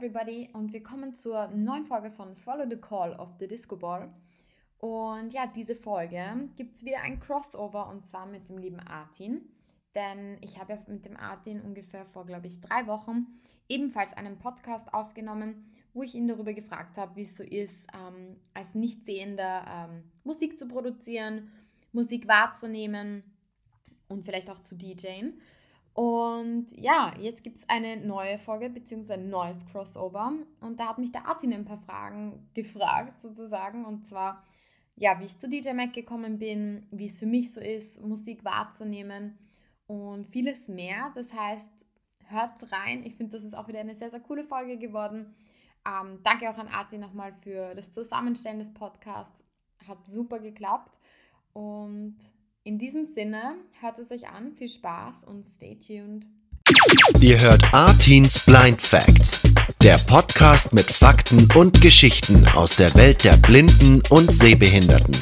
Everybody und willkommen zur neuen Folge von Follow the Call of the Disco Ball. Und ja, diese Folge gibt es wieder ein Crossover und zwar mit dem lieben Artin. Denn ich habe ja mit dem Artin ungefähr vor, glaube ich, drei Wochen ebenfalls einen Podcast aufgenommen, wo ich ihn darüber gefragt habe, wie es so ist, ähm, als Nichtsehender ähm, Musik zu produzieren, Musik wahrzunehmen und vielleicht auch zu DJen. Und ja, jetzt gibt es eine neue Folge bzw. ein neues Crossover. Und da hat mich der Artin ein paar Fragen gefragt sozusagen. Und zwar, ja, wie ich zu DJ Mac gekommen bin, wie es für mich so ist, Musik wahrzunehmen und vieles mehr. Das heißt, hört rein. Ich finde, das ist auch wieder eine sehr, sehr coole Folge geworden. Ähm, danke auch an Artin nochmal für das Zusammenstellen des Podcasts. Hat super geklappt. Und in diesem Sinne, hört es euch an, viel Spaß und stay tuned. Ihr hört Artins Blind Facts, der Podcast mit Fakten und Geschichten aus der Welt der Blinden und Sehbehinderten.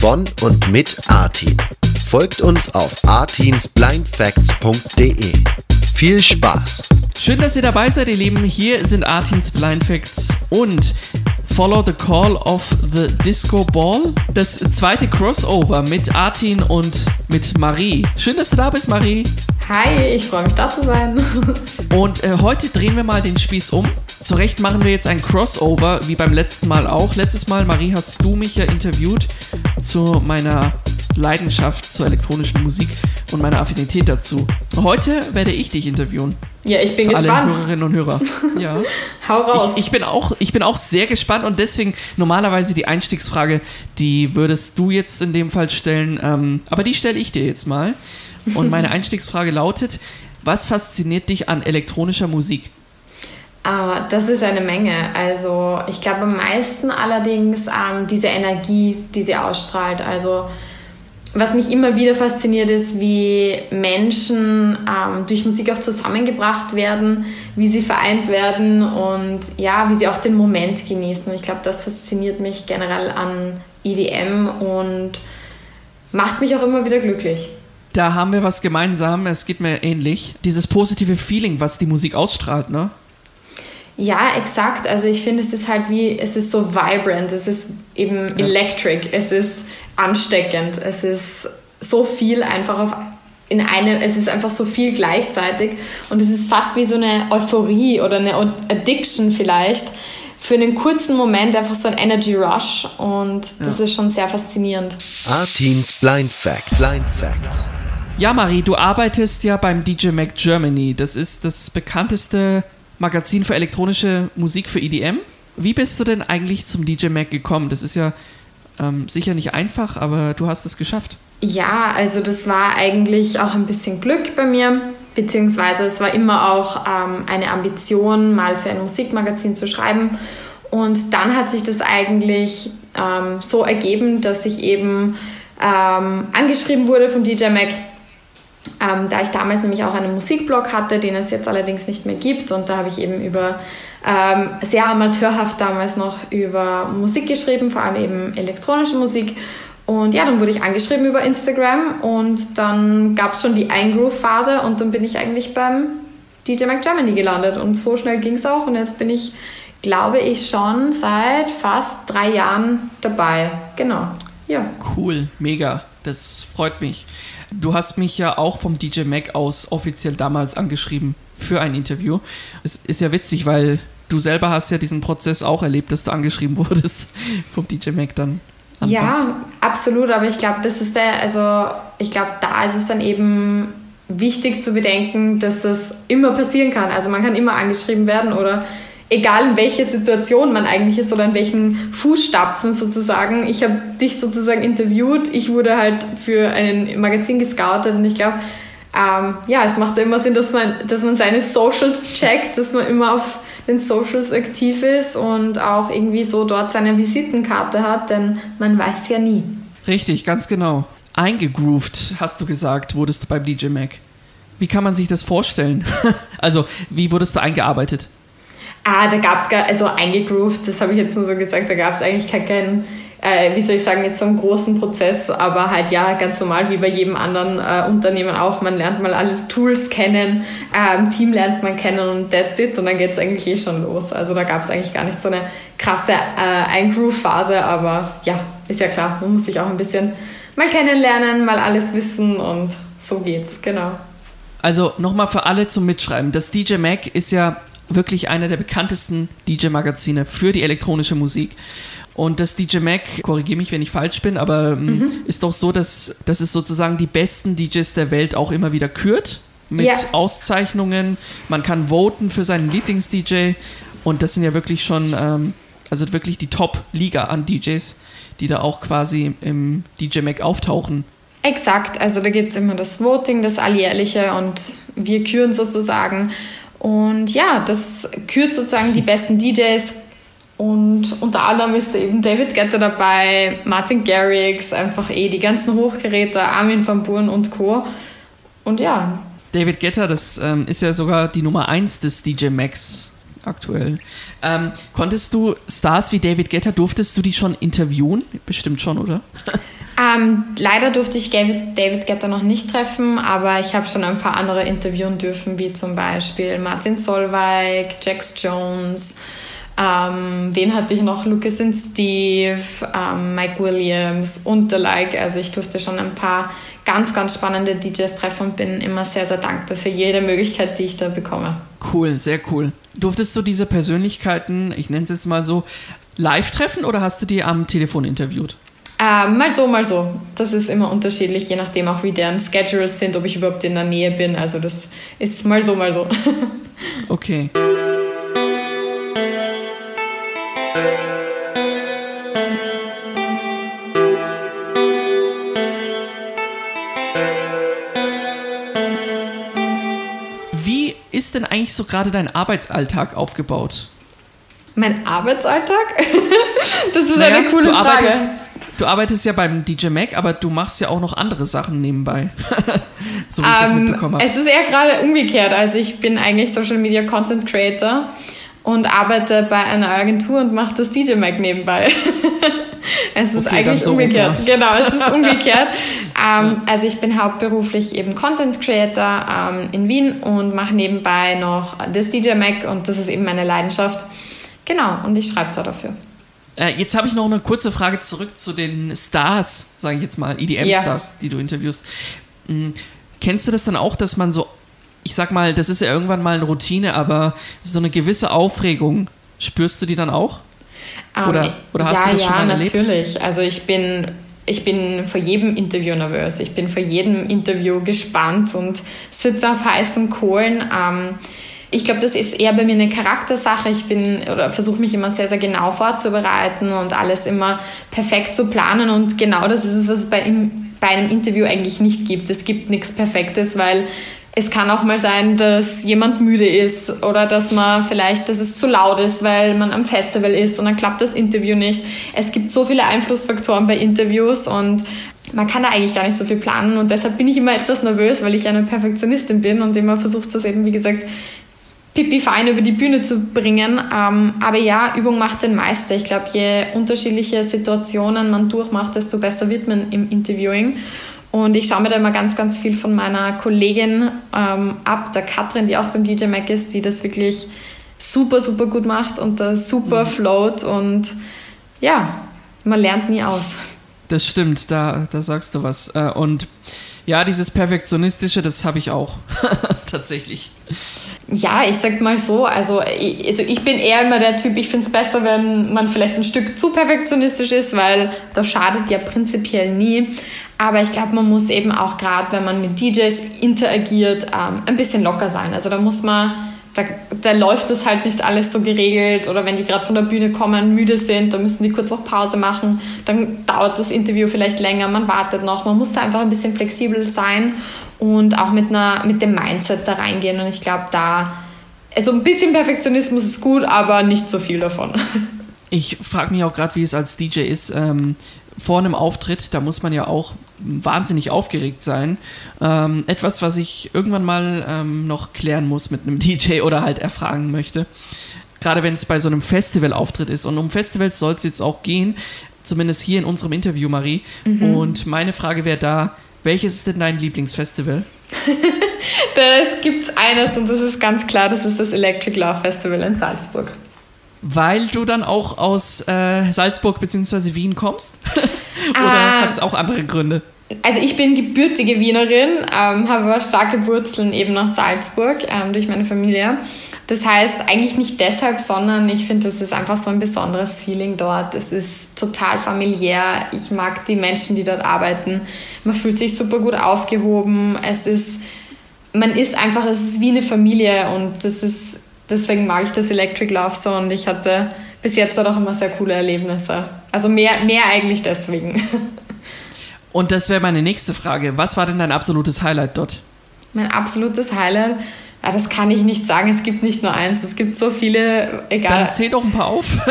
Von und mit Artin. Folgt uns auf artinsblindfacts.de. Viel Spaß! Schön, dass ihr dabei seid, ihr Lieben. Hier sind Artins Blind Facts und Follow the Call of the Disco Ball. Das zweite Crossover mit Artin und mit Marie. Schön, dass du da bist, Marie. Hi, ich freue mich da zu sein. und äh, heute drehen wir mal den Spieß um. Zu Recht machen wir jetzt ein Crossover, wie beim letzten Mal auch. Letztes Mal, Marie, hast du mich ja interviewt zu meiner Leidenschaft zur elektronischen Musik und meiner Affinität dazu. Heute werde ich dich interviewen. Ja, ich bin Für gespannt. Alle Hörerinnen und Hörer. Ja. Hau raus. Ich, ich, bin auch, ich bin auch sehr gespannt und deswegen normalerweise die Einstiegsfrage, die würdest du jetzt in dem Fall stellen, ähm, aber die stelle ich dir jetzt mal. Und meine Einstiegsfrage lautet: Was fasziniert dich an elektronischer Musik? Uh, das ist eine Menge. Also ich glaube am meisten allerdings ähm, diese Energie, die sie ausstrahlt. Also was mich immer wieder fasziniert ist, wie Menschen ähm, durch Musik auch zusammengebracht werden, wie sie vereint werden und ja, wie sie auch den Moment genießen. Ich glaube, das fasziniert mich generell an EDM und macht mich auch immer wieder glücklich. Da haben wir was gemeinsam, es geht mir ähnlich. Dieses positive Feeling, was die Musik ausstrahlt, ne? Ja, exakt. Also ich finde, es ist halt wie, es ist so vibrant, es ist eben ja. electric, es ist ansteckend. Es ist so viel einfach auf in einem, es ist einfach so viel gleichzeitig und es ist fast wie so eine Euphorie oder eine Addiction vielleicht. Für einen kurzen Moment einfach so ein Energy Rush und das ja. ist schon sehr faszinierend. Artins Blind Facts. Blind Facts. Ja, Marie, du arbeitest ja beim DJ Mac Germany. Das ist das bekannteste Magazin für elektronische Musik für EDM. Wie bist du denn eigentlich zum DJ Mac gekommen? Das ist ja ähm, sicher nicht einfach, aber du hast es geschafft. Ja, also das war eigentlich auch ein bisschen Glück bei mir, beziehungsweise es war immer auch ähm, eine Ambition, mal für ein Musikmagazin zu schreiben. Und dann hat sich das eigentlich ähm, so ergeben, dass ich eben ähm, angeschrieben wurde vom DJ Mac, ähm, da ich damals nämlich auch einen Musikblog hatte, den es jetzt allerdings nicht mehr gibt. Und da habe ich eben über ähm, sehr amateurhaft damals noch über Musik geschrieben, vor allem eben elektronische Musik. Und ja, dann wurde ich angeschrieben über Instagram und dann gab es schon die Eingroove-Phase und dann bin ich eigentlich beim DJ Mac Germany gelandet. Und so schnell ging es auch und jetzt bin ich, glaube ich, schon seit fast drei Jahren dabei. Genau. Ja. Cool, mega. Das freut mich. Du hast mich ja auch vom DJ Mac aus offiziell damals angeschrieben für ein Interview. Es ist ja witzig, weil du selber hast ja diesen Prozess auch erlebt, dass du angeschrieben wurdest vom DJ Mac dann. Anfangs. Ja, absolut, aber ich glaube, das ist der, also ich glaube, da ist es dann eben wichtig zu bedenken, dass das immer passieren kann. Also man kann immer angeschrieben werden oder egal in welcher Situation man eigentlich ist oder in welchen Fußstapfen sozusagen. Ich habe dich sozusagen interviewt, ich wurde halt für ein Magazin gescoutet und ich glaube, ähm, ja, es macht immer Sinn, dass man, dass man seine Socials checkt, dass man immer auf den Socials aktiv ist und auch irgendwie so dort seine Visitenkarte hat, denn man weiß ja nie. Richtig, ganz genau. Eingegroovt, hast du gesagt, wurdest du beim DJ Mac. Wie kann man sich das vorstellen? also, wie wurdest du eingearbeitet? Ah, da gab es gar, also eingegroovt, das habe ich jetzt nur so gesagt, da gab es eigentlich keinen, äh, wie soll ich sagen, jetzt so einen großen Prozess, aber halt ja, ganz normal wie bei jedem anderen äh, Unternehmen auch. Man lernt mal alle Tools kennen, ähm, Team lernt man kennen und that's it und dann geht es eigentlich eh schon los. Also da gab es eigentlich gar nicht so eine krasse äh, Eingroove-Phase, aber ja, ist ja klar, man muss sich auch ein bisschen mal kennenlernen, mal alles wissen und so geht's, genau. Also nochmal für alle zum Mitschreiben. Das DJ Mac ist ja wirklich einer der bekanntesten DJ-Magazine für die elektronische Musik. Und das DJ Mac, korrigiere mich, wenn ich falsch bin, aber ähm, mhm. ist doch so, dass, dass es sozusagen die besten DJs der Welt auch immer wieder kürt mit ja. Auszeichnungen. Man kann voten für seinen Lieblings-DJ und das sind ja wirklich schon, ähm, also wirklich die Top-Liga an DJs, die da auch quasi im DJ Mac auftauchen. Exakt, also da gibt es immer das Voting, das alljährliche und wir küren sozusagen. Und ja, das kürt sozusagen die besten DJs. Und unter anderem ist eben David Guetta dabei, Martin Garrix, einfach eh die ganzen Hochgeräte, Armin van Buuren und Co. Und ja. David Guetta, das ähm, ist ja sogar die Nummer 1 des DJ Max aktuell. Ähm, konntest du Stars wie David Guetta, durftest du die schon interviewen? Bestimmt schon, oder? Ähm, leider durfte ich David Getter noch nicht treffen, aber ich habe schon ein paar andere interviewen dürfen, wie zum Beispiel Martin Solveig, Jax Jones. Ähm, wen hatte ich noch? Lucas und Steve, ähm, Mike Williams und the like. Also ich durfte schon ein paar ganz, ganz spannende DJs treffen und bin immer sehr, sehr dankbar für jede Möglichkeit, die ich da bekomme. Cool, sehr cool. Durftest du diese Persönlichkeiten, ich nenne es jetzt mal so, live treffen oder hast du die am Telefon interviewt? Äh, mal so, mal so. Das ist immer unterschiedlich, je nachdem auch wie deren Schedules sind, ob ich überhaupt in der Nähe bin. Also das ist mal so, mal so. okay. Wie ist denn eigentlich so gerade dein Arbeitsalltag aufgebaut? Mein Arbeitsalltag? das ist naja, eine coole Frage. Arbeitest, Du arbeitest ja beim DJ Mac, aber du machst ja auch noch andere Sachen nebenbei. so wie ich um, das ähm, mitbekommen habe. Es ist eher gerade umgekehrt. Also ich bin eigentlich Social Media Content Creator und arbeite bei einer Agentur und mache das DJ Mac nebenbei. es ist okay, eigentlich so umgekehrt. Rum, Genau, es ist umgekehrt. ähm, also ich bin hauptberuflich eben Content Creator ähm, in Wien und mache nebenbei noch das DJ Mac und das ist eben meine Leidenschaft. Genau, und ich schreibe da dafür. Äh, jetzt habe ich noch eine kurze Frage zurück zu den Stars, sage ich jetzt mal, EDM-Stars, ja. die du interviewst. Mhm. Kennst du das dann auch, dass man so, ich sag mal, das ist ja irgendwann mal eine Routine, aber so eine gewisse Aufregung, spürst du die dann auch? Um, oder, oder hast ja, du das schon mal erlebt? Ja, natürlich. Also ich bin ich bin vor jedem Interview nervös. Ich bin vor jedem Interview gespannt und sitze auf heißen Kohlen. Ähm, ich glaube, das ist eher bei mir eine Charaktersache. Ich bin oder versuche mich immer sehr, sehr genau vorzubereiten und alles immer perfekt zu planen. Und genau das ist es, was es bei, bei einem Interview eigentlich nicht gibt. Es gibt nichts Perfektes, weil es kann auch mal sein, dass jemand müde ist oder dass man vielleicht, dass es zu laut ist, weil man am Festival ist und dann klappt das Interview nicht. Es gibt so viele Einflussfaktoren bei Interviews und man kann da eigentlich gar nicht so viel planen und deshalb bin ich immer etwas nervös, weil ich eine Perfektionistin bin und immer versucht das eben, wie gesagt, pipi fein über die Bühne zu bringen. Ähm, aber ja, Übung macht den Meister. Ich glaube, je unterschiedliche Situationen man durchmacht, desto besser wird man im Interviewing. Und ich schaue mir da immer ganz, ganz viel von meiner Kollegin ähm, ab, der Katrin, die auch beim DJ Mac ist, die das wirklich super, super gut macht und da super mhm. float. Und ja, man lernt nie aus. Das stimmt, da, da sagst du was. Äh, und ja, dieses Perfektionistische, das habe ich auch. Tatsächlich. Ja, ich sag mal so, also ich, also ich bin eher immer der Typ, ich finde es besser, wenn man vielleicht ein Stück zu perfektionistisch ist, weil das schadet ja prinzipiell nie. Aber ich glaube, man muss eben auch gerade, wenn man mit DJs interagiert, ähm, ein bisschen locker sein. Also da muss man da, da läuft das halt nicht alles so geregelt oder wenn die gerade von der Bühne kommen, müde sind, dann müssen die kurz noch Pause machen, dann dauert das Interview vielleicht länger, man wartet noch, man muss da einfach ein bisschen flexibel sein und auch mit, einer, mit dem Mindset da reingehen und ich glaube, da, also ein bisschen Perfektionismus ist gut, aber nicht so viel davon. Ich frage mich auch gerade, wie es als DJ ist. Ähm, vor einem Auftritt, da muss man ja auch wahnsinnig aufgeregt sein. Ähm, etwas, was ich irgendwann mal ähm, noch klären muss mit einem DJ oder halt erfragen möchte. Gerade wenn es bei so einem Festival-Auftritt ist. Und um Festivals soll es jetzt auch gehen. zumindest hier in unserem Interview, Marie. Mhm. Und meine Frage wäre da, welches ist denn dein Lieblingsfestival? das gibt eines und das ist ganz klar, das ist das Electric Love Festival in Salzburg. Weil du dann auch aus äh, Salzburg bzw. Wien kommst? Oder ah, hat es auch andere Gründe? Also ich bin gebürtige Wienerin, ähm, habe aber starke Wurzeln eben nach Salzburg ähm, durch meine Familie. Das heißt eigentlich nicht deshalb, sondern ich finde, das ist einfach so ein besonderes Feeling dort. Es ist total familiär. Ich mag die Menschen, die dort arbeiten. Man fühlt sich super gut aufgehoben. Es ist, man ist einfach, es ist wie eine Familie und das ist, deswegen mag ich das Electric Love so und ich hatte bis jetzt auch immer sehr coole Erlebnisse. Also mehr, mehr eigentlich deswegen. Und das wäre meine nächste Frage. Was war denn dein absolutes Highlight dort? Mein absolutes Highlight? Ja, das kann ich nicht sagen. Es gibt nicht nur eins. Es gibt so viele, egal. Dann zähl doch ein paar auf.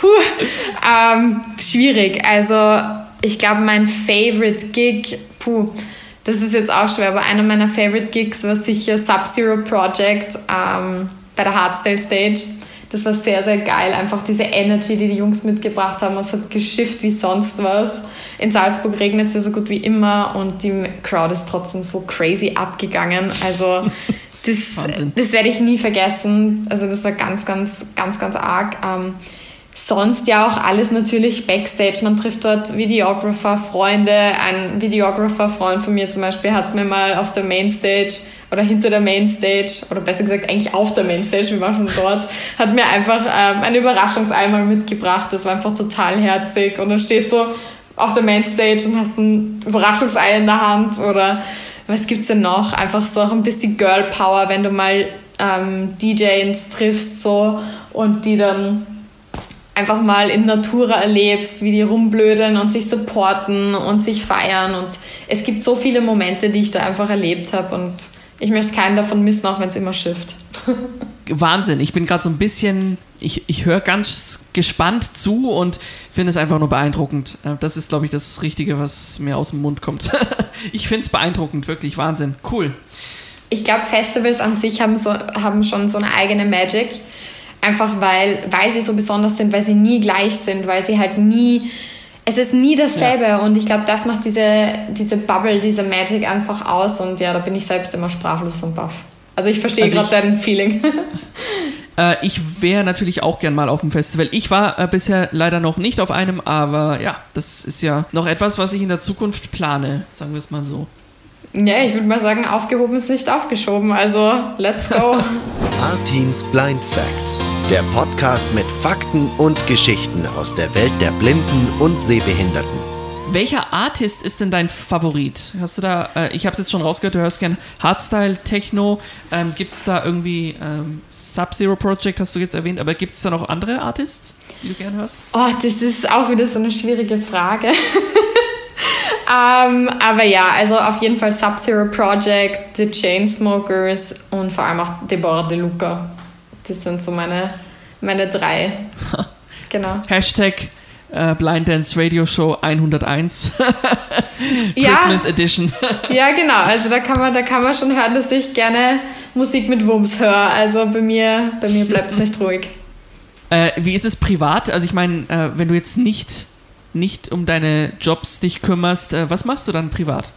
Puh, ähm, schwierig. Also, ich glaube, mein Favorite Gig, puh, das ist jetzt auch schwer, aber einer meiner Favorite Gigs war sicher Sub-Zero Project ähm, bei der Hardstyle Stage. Das war sehr, sehr geil. Einfach diese Energy, die die Jungs mitgebracht haben. Es hat geschifft wie sonst was. In Salzburg regnet es ja so gut wie immer und die Crowd ist trotzdem so crazy abgegangen. Also das, das werde ich nie vergessen. Also das war ganz, ganz, ganz, ganz arg. Ähm, sonst ja auch alles natürlich Backstage. Man trifft dort Videographer, Freunde. Ein Videographer-Freund von mir zum Beispiel hat mir mal auf der Mainstage oder hinter der Mainstage oder besser gesagt eigentlich auf der Mainstage, wir waren schon dort, hat mir einfach ähm, einen Überraschungseimer mitgebracht. Das war einfach total herzig. Und dann stehst du auf der Mainstage und hast ein Überraschungsei in der Hand oder was gibt's denn noch? Einfach so auch ein bisschen Girl Power, wenn du mal ähm, DJs triffst so und die dann einfach mal in Natura erlebst, wie die rumblödeln und sich supporten und sich feiern und es gibt so viele Momente, die ich da einfach erlebt habe und ich möchte keinen davon missen, auch wenn es immer schifft. Wahnsinn, ich bin gerade so ein bisschen, ich, ich höre ganz gespannt zu und finde es einfach nur beeindruckend. Äh, das ist, glaube ich, das Richtige, was mir aus dem Mund kommt. ich finde es beeindruckend, wirklich Wahnsinn. Cool. Ich glaube, Festivals an sich haben, so, haben schon so eine eigene Magic. Einfach weil, weil sie so besonders sind, weil sie nie gleich sind, weil sie halt nie es ist nie dasselbe ja. und ich glaube, das macht diese, diese Bubble, diese Magic einfach aus und ja, da bin ich selbst immer sprachlos und baff. Also ich verstehe also gerade dein Feeling. Äh, ich wäre natürlich auch gern mal auf dem Festival. Ich war äh, bisher leider noch nicht auf einem, aber ja, das ist ja noch etwas, was ich in der Zukunft plane, sagen wir es mal so. Ja, ich würde mal sagen, aufgehoben ist nicht aufgeschoben. Also, let's go. Artins Blind Facts. Der Podcast mit Fakten und Geschichten aus der Welt der Blinden und Sehbehinderten. Welcher Artist ist denn dein Favorit? Hast du da, äh, ich habe es jetzt schon rausgehört, du hörst gern Hardstyle, Techno. Ähm, gibt es da irgendwie ähm, Sub-Zero Project, hast du jetzt erwähnt, aber gibt es da noch andere Artists, die du gern hörst? Oh, das ist auch wieder so eine schwierige Frage. ähm, aber ja, also auf jeden Fall Sub-Zero Project, The Chainsmokers und vor allem auch Deborah De Luca. Das sind so meine, meine drei. genau. Hashtag äh, Blind Dance Radio Show 101. Christmas ja, Edition. ja, genau. Also da kann, man, da kann man schon hören, dass ich gerne Musik mit Wumms höre. Also bei mir, bei mir bleibt es nicht ruhig. Äh, wie ist es privat? Also ich meine, äh, wenn du jetzt nicht nicht um deine Jobs dich kümmerst, äh, was machst du dann privat?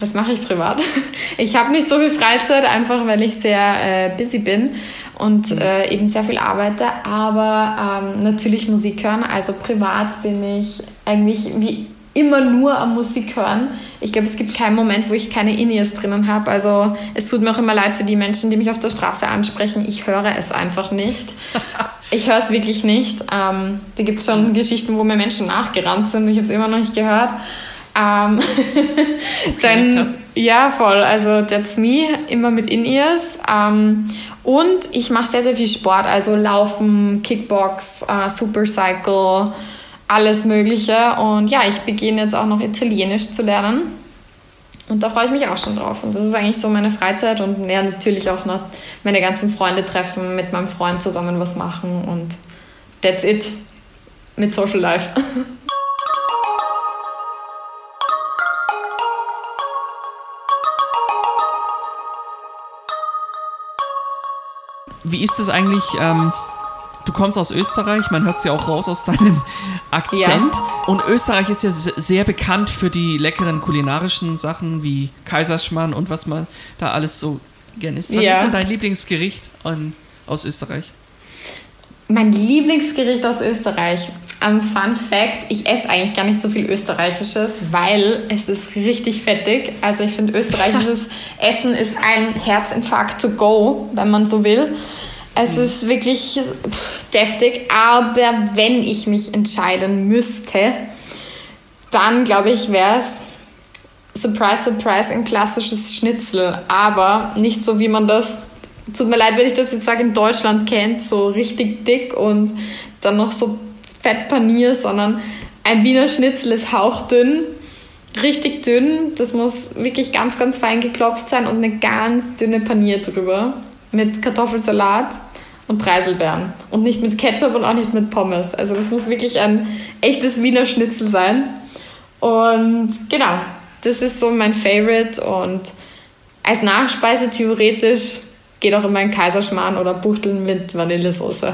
Was mache ich privat? Ich habe nicht so viel Freizeit, einfach weil ich sehr äh, busy bin und mhm. äh, eben sehr viel arbeite, aber ähm, natürlich Musik hören. Also privat bin ich eigentlich wie immer nur am Musik hören. Ich glaube, es gibt keinen Moment, wo ich keine In-Ears drinnen habe. Also es tut mir auch immer leid für die Menschen, die mich auf der Straße ansprechen. Ich höre es einfach nicht. Ich höre es wirklich nicht. Ähm, da gibt es schon Geschichten, wo mir Menschen nachgerannt sind ich habe es immer noch nicht gehört. Ähm, okay, dann, ja, voll. Also that's me, immer mit In-Ears. Ähm, und ich mache sehr, sehr viel Sport, also Laufen, Kickbox, äh, Supercycle, alles Mögliche. Und ja, ich beginne jetzt auch noch Italienisch zu lernen. Und da freue ich mich auch schon drauf. Und das ist eigentlich so meine Freizeit und ja, natürlich auch noch meine ganzen Freunde treffen, mit meinem Freund zusammen was machen und that's it mit Social Life. Wie ist das eigentlich? Ähm du kommst aus Österreich, man hört es ja auch raus aus deinem Akzent. Ja. Und Österreich ist ja sehr bekannt für die leckeren kulinarischen Sachen wie Kaiserschmarrn und was man da alles so gern isst. Was ja. ist denn dein Lieblingsgericht an, aus Österreich? Mein Lieblingsgericht aus Österreich. Um, Fun Fact: Ich esse eigentlich gar nicht so viel Österreichisches, weil es ist richtig fettig. Also, ich finde, österreichisches Essen ist ein Herzinfarkt to go, wenn man so will. Es mhm. ist wirklich deftig, aber wenn ich mich entscheiden müsste, dann glaube ich, wäre es Surprise, Surprise, ein klassisches Schnitzel, aber nicht so, wie man das, tut mir leid, wenn ich das jetzt sage, in Deutschland kennt, so richtig dick und dann noch so Fettpanier, sondern ein Wiener Schnitzel ist hauchdünn, richtig dünn. Das muss wirklich ganz, ganz fein geklopft sein und eine ganz dünne Panier drüber mit Kartoffelsalat und Preiselbeeren. Und nicht mit Ketchup und auch nicht mit Pommes. Also das muss wirklich ein echtes Wiener Schnitzel sein. Und genau, das ist so mein Favorite. Und als Nachspeise theoretisch geht auch immer ein Kaiserschmarrn oder Buchteln mit Vanillesoße.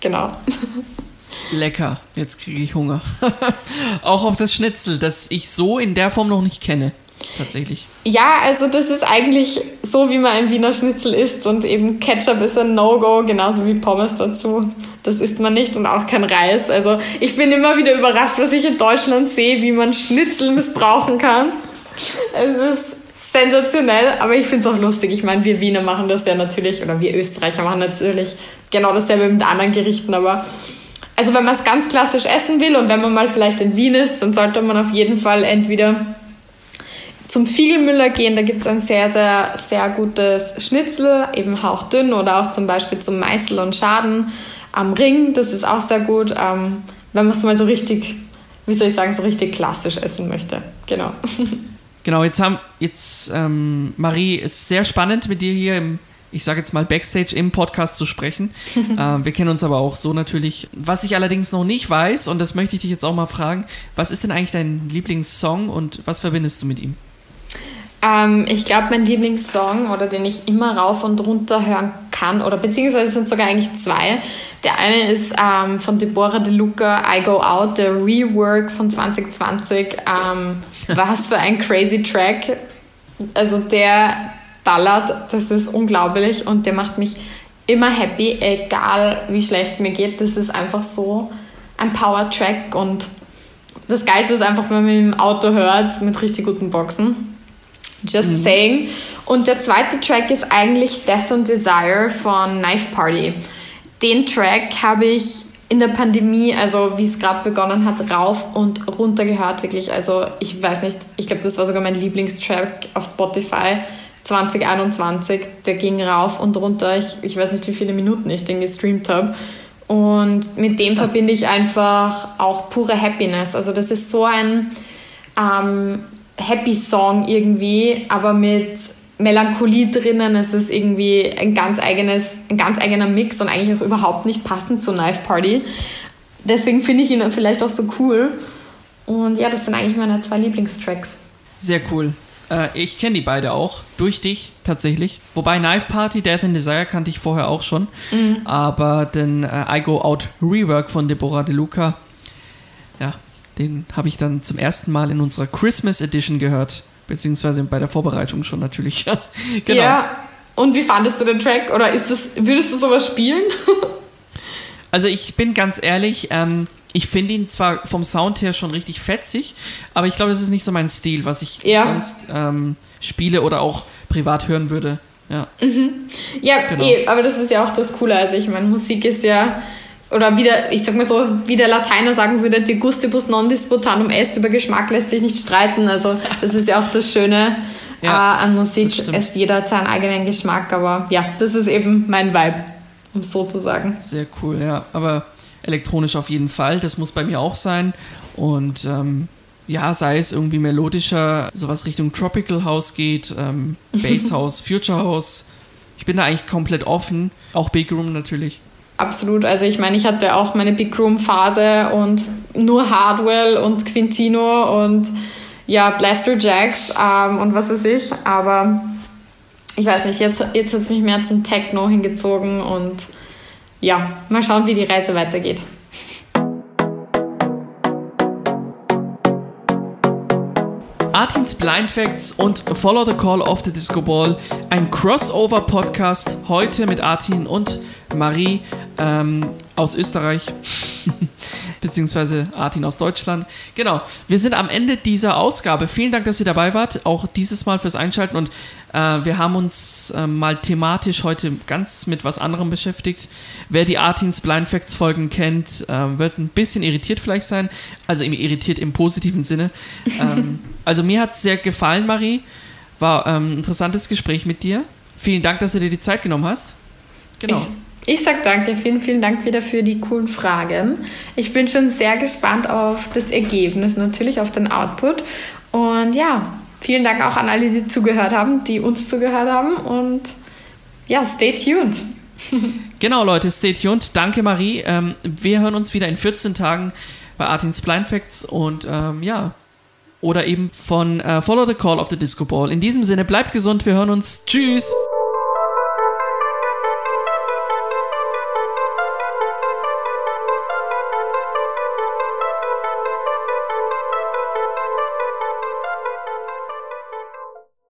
Genau. Lecker, jetzt kriege ich Hunger. auch auf das Schnitzel, das ich so in der Form noch nicht kenne tatsächlich. Ja, also das ist eigentlich so, wie man ein Wiener Schnitzel isst und eben Ketchup ist ein No-Go, genauso wie Pommes dazu. Das isst man nicht und auch kein Reis. Also ich bin immer wieder überrascht, was ich in Deutschland sehe, wie man Schnitzel missbrauchen kann. Es ist sensationell, aber ich finde es auch lustig. Ich meine, wir Wiener machen das ja natürlich, oder wir Österreicher machen natürlich genau dasselbe mit anderen Gerichten, aber also wenn man es ganz klassisch essen will und wenn man mal vielleicht in Wien ist, dann sollte man auf jeden Fall entweder zum Fiegelmüller gehen, da gibt es ein sehr, sehr, sehr gutes Schnitzel, eben hauchdünn oder auch zum Beispiel zum Meißel und Schaden am Ring, das ist auch sehr gut, ähm, wenn man es mal so richtig, wie soll ich sagen, so richtig klassisch essen möchte. Genau. Genau, jetzt haben, jetzt, ähm, Marie, ist sehr spannend mit dir hier im ich sage jetzt mal Backstage im Podcast zu sprechen. äh, wir kennen uns aber auch so natürlich. Was ich allerdings noch nicht weiß, und das möchte ich dich jetzt auch mal fragen, was ist denn eigentlich dein Lieblingssong und was verbindest du mit ihm? Ähm, ich glaube, mein Lieblingssong oder den ich immer rauf und runter hören kann, oder beziehungsweise sind sogar eigentlich zwei. Der eine ist ähm, von Deborah De Luca, I Go Out, der Rework von 2020. Ähm, was für ein crazy Track. Also der ballert, das ist unglaublich und der macht mich immer happy, egal wie schlecht es mir geht. Das ist einfach so ein Power-Track und das Geilste ist einfach, wenn man ihn im Auto hört mit richtig guten Boxen. Just mhm. saying. Und der zweite Track ist eigentlich Death and Desire von Knife Party. Den Track habe ich in der Pandemie, also wie es gerade begonnen hat, rauf und runter gehört, wirklich. Also ich weiß nicht, ich glaube, das war sogar mein Lieblingstrack auf Spotify 2021. Der ging rauf und runter. Ich, ich weiß nicht, wie viele Minuten ich den gestreamt habe. Und mit dem verbinde ich einfach auch pure Happiness. Also das ist so ein ähm, Happy Song irgendwie, aber mit Melancholie drinnen. Es ist irgendwie ein ganz eigenes, ein ganz eigener Mix und eigentlich auch überhaupt nicht passend zur Knife Party. Deswegen finde ich ihn vielleicht auch so cool. Und ja, das sind eigentlich meine zwei Lieblingstracks. Sehr cool. Äh, ich kenne die beide auch. Durch dich tatsächlich. Wobei Knife Party, Death and Desire kannte ich vorher auch schon. Mhm. Aber den äh, I Go Out Rework von Deborah De Luca, den habe ich dann zum ersten Mal in unserer Christmas Edition gehört. Beziehungsweise bei der Vorbereitung schon natürlich. genau. Ja, und wie fandest du den Track? Oder ist das, würdest du sowas spielen? also ich bin ganz ehrlich, ähm, ich finde ihn zwar vom Sound her schon richtig fetzig, aber ich glaube, das ist nicht so mein Stil, was ich ja. sonst ähm, spiele oder auch privat hören würde. Ja, mhm. ja genau. eh, aber das ist ja auch das Coole. Also ich meine, Musik ist ja oder wieder, ich sag mal so, wie der Lateiner sagen würde, de gustibus non disputanum est, über Geschmack lässt sich nicht streiten. Also das ist ja auch das Schöne ja, äh, an Musik. Es jeder hat seinen eigenen Geschmack, aber ja, das ist eben mein Vibe, um so zu sagen. Sehr cool, ja. Aber elektronisch auf jeden Fall, das muss bei mir auch sein. Und ähm, ja, sei es irgendwie melodischer, sowas Richtung Tropical House geht, ähm, Bass House, Future House. Ich bin da eigentlich komplett offen. Auch Big Room natürlich. Absolut. Also ich meine, ich hatte auch meine Big Room Phase und nur Hardwell und Quintino und ja, Blaster Jacks ähm, und was weiß ich. Aber ich weiß nicht, jetzt, jetzt hat es mich mehr zum Techno hingezogen und ja, mal schauen, wie die Reise weitergeht. Artins Blind Facts und Follow the Call of the Disco Ball, ein Crossover-Podcast heute mit Artin und Marie ähm, aus Österreich, beziehungsweise Artin aus Deutschland. Genau, wir sind am Ende dieser Ausgabe. Vielen Dank, dass ihr dabei wart, auch dieses Mal fürs Einschalten und äh, wir haben uns äh, mal thematisch heute ganz mit was anderem beschäftigt. Wer die Artins Blind Facts Folgen kennt, äh, wird ein bisschen irritiert vielleicht sein, also irritiert im positiven Sinne. Ähm, also mir hat es sehr gefallen, Marie. War ähm, ein interessantes Gespräch mit dir. Vielen Dank, dass du dir die Zeit genommen hast. Genau. Ich, ich sag danke, vielen, vielen Dank wieder für die coolen Fragen. Ich bin schon sehr gespannt auf das Ergebnis, natürlich auf den Output. Und ja, vielen Dank auch an alle, die zugehört haben, die uns zugehört haben. Und ja, stay tuned. genau, Leute, stay tuned. Danke, Marie. Ähm, wir hören uns wieder in 14 Tagen bei Artins Blind Facts. Und ähm, ja, oder eben von uh, Follow the Call of the Disco Ball. In diesem Sinne, bleibt gesund, wir hören uns. Tschüss!